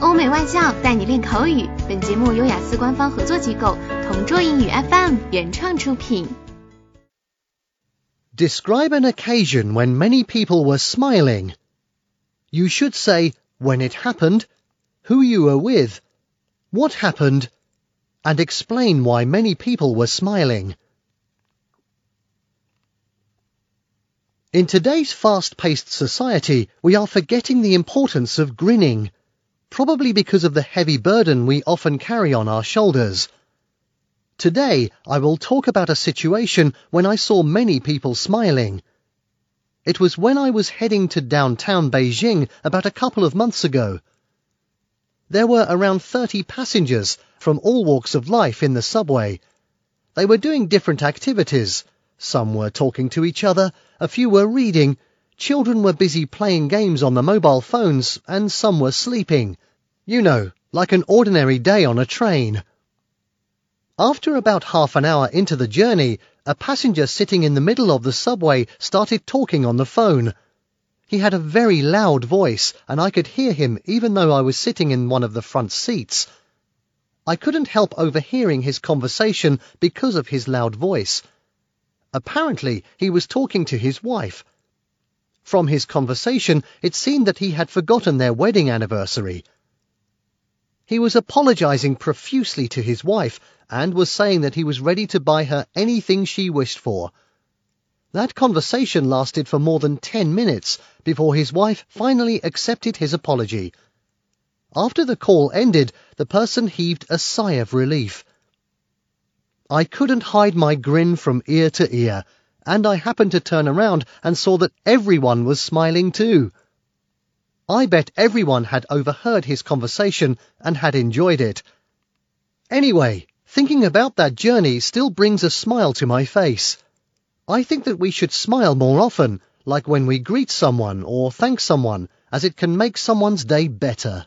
欧美外教带你练口语。本节目由雅思官方合作机构同桌英语 FM 原创出品。Describe an occasion when many people were smiling. You should say when it happened, who you were with, what happened, and explain why many people were smiling. In today's fast-paced society, we are forgetting the importance of grinning probably because of the heavy burden we often carry on our shoulders. Today, I will talk about a situation when I saw many people smiling. It was when I was heading to downtown Beijing about a couple of months ago. There were around 30 passengers from all walks of life in the subway. They were doing different activities. Some were talking to each other, a few were reading, Children were busy playing games on the mobile phones, and some were sleeping. You know, like an ordinary day on a train. After about half an hour into the journey, a passenger sitting in the middle of the subway started talking on the phone. He had a very loud voice, and I could hear him even though I was sitting in one of the front seats. I couldn't help overhearing his conversation because of his loud voice. Apparently, he was talking to his wife, from his conversation, it seemed that he had forgotten their wedding anniversary. He was apologizing profusely to his wife and was saying that he was ready to buy her anything she wished for. That conversation lasted for more than ten minutes before his wife finally accepted his apology. After the call ended, the person heaved a sigh of relief. I couldn't hide my grin from ear to ear and I happened to turn around and saw that everyone was smiling too. I bet everyone had overheard his conversation and had enjoyed it. Anyway, thinking about that journey still brings a smile to my face. I think that we should smile more often, like when we greet someone or thank someone, as it can make someone's day better.